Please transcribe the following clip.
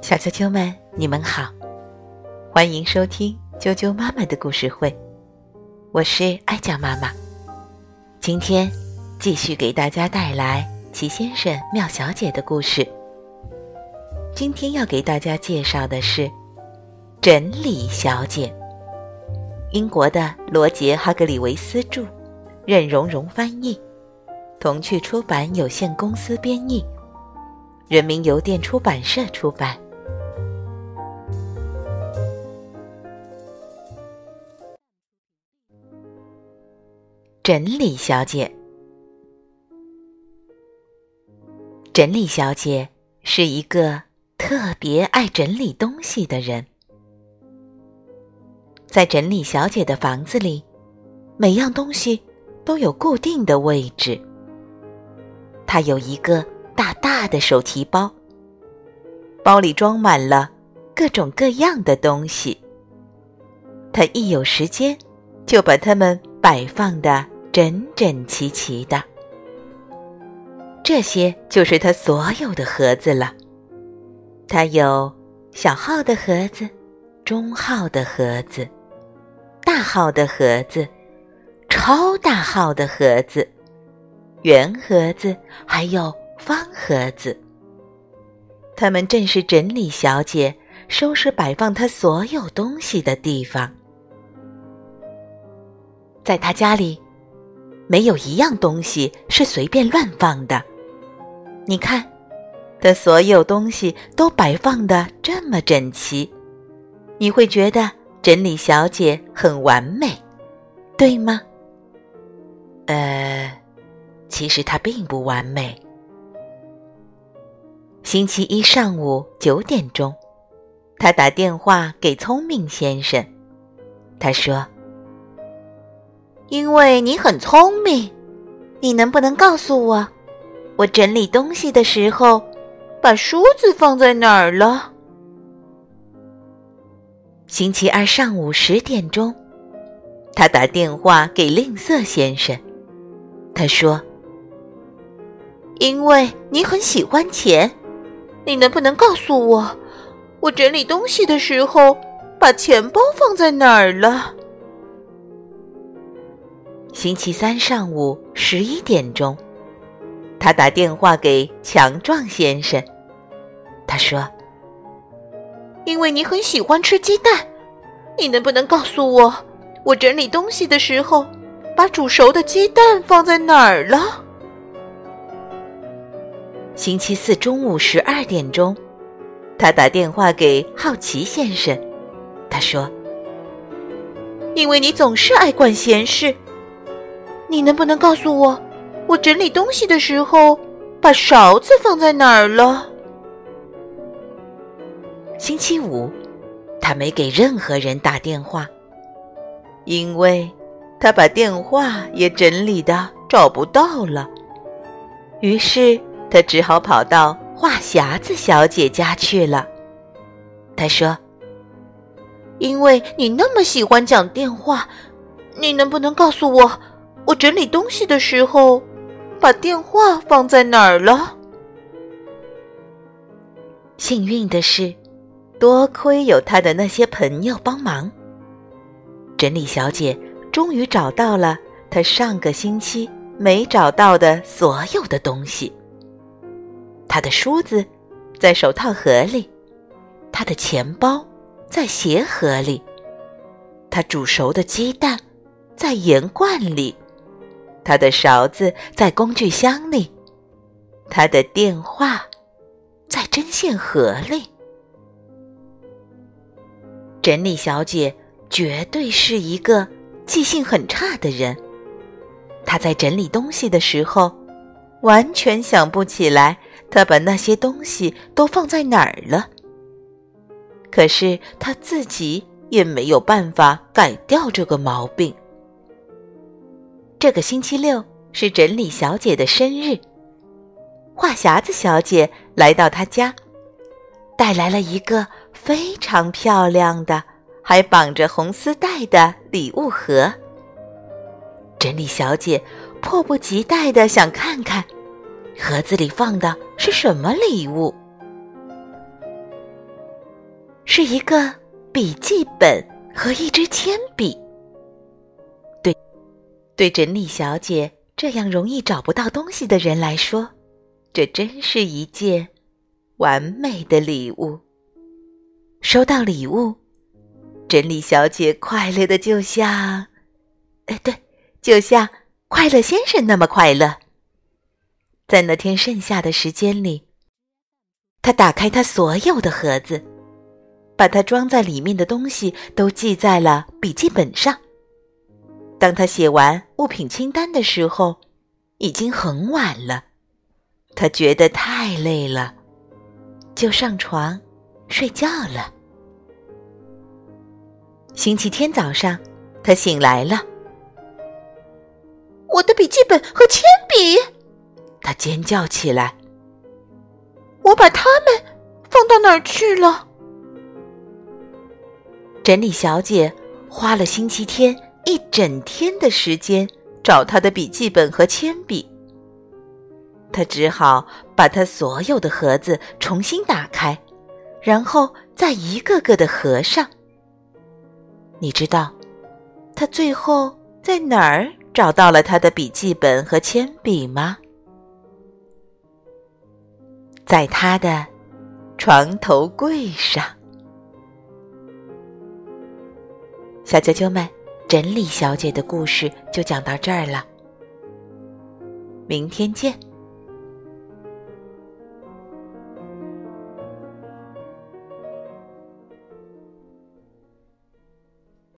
小啾啾们，你们好，欢迎收听啾啾妈妈的故事会，我是爱讲妈妈。今天继续给大家带来齐先生、妙小姐的故事。今天要给大家介绍的是整理小姐，英国的罗杰·哈格里维斯著，任蓉蓉翻译，童趣出版有限公司编译。人民邮电出版社出版。整理小姐，整理小姐是一个特别爱整理东西的人。在整理小姐的房子里，每样东西都有固定的位置。她有一个。大大的手提包，包里装满了各种各样的东西。他一有时间，就把它们摆放的整整齐齐的。这些就是他所有的盒子了。他有小号的盒子、中号的盒子、大号的盒子、超大号的盒子、圆盒子，还有。方盒子，他们正是整理小姐收拾摆放她所有东西的地方。在她家里，没有一样东西是随便乱放的。你看，她所有东西都摆放的这么整齐，你会觉得整理小姐很完美，对吗？呃，其实她并不完美。星期一上午九点钟，他打电话给聪明先生。他说：“因为你很聪明，你能不能告诉我，我整理东西的时候把梳子放在哪儿了？”星期二上午十点钟，他打电话给吝啬先生。他说：“因为你很喜欢钱。”你能不能告诉我，我整理东西的时候把钱包放在哪儿了？星期三上午十一点钟，他打电话给强壮先生。他说：“因为你很喜欢吃鸡蛋，你能不能告诉我，我整理东西的时候把煮熟的鸡蛋放在哪儿了？”星期四中午十二点钟，他打电话给好奇先生。他说：“因为你总是爱管闲事，你能不能告诉我，我整理东西的时候把勺子放在哪儿了？”星期五，他没给任何人打电话，因为他把电话也整理的找不到了。于是。他只好跑到话匣子小姐家去了。他说：“因为你那么喜欢讲电话，你能不能告诉我，我整理东西的时候把电话放在哪儿了？”幸运的是，多亏有他的那些朋友帮忙，整理小姐终于找到了她上个星期没找到的所有的东西。他的梳子在手套盒里，他的钱包在鞋盒里，他煮熟的鸡蛋在盐罐里，他的勺子在工具箱里，他的电话在针线盒里。整理小姐绝对是一个记性很差的人，她在整理东西的时候，完全想不起来。他把那些东西都放在哪儿了？可是他自己也没有办法改掉这个毛病。这个星期六是整理小姐的生日，话匣子小姐来到她家，带来了一个非常漂亮的、还绑着红丝带的礼物盒。整理小姐迫不及待的想看看。盒子里放的是什么礼物？是一个笔记本和一支铅笔。对，对整理小姐这样容易找不到东西的人来说，这真是一件完美的礼物。收到礼物，整理小姐快乐的就像……哎，对，就像快乐先生那么快乐。在那天剩下的时间里，他打开他所有的盒子，把他装在里面的东西都记在了笔记本上。当他写完物品清单的时候，已经很晚了。他觉得太累了，就上床睡觉了。星期天早上，他醒来了。我的笔记本和铅笔。他尖叫起来：“我把它们放到哪儿去了？”整理小姐花了星期天一整天的时间找她的笔记本和铅笔。她只好把她所有的盒子重新打开，然后再一个个的合上。你知道，她最后在哪儿找到了她的笔记本和铅笔吗？在他的床头柜上，小啾啾们，整理小姐的故事就讲到这儿了。明天见。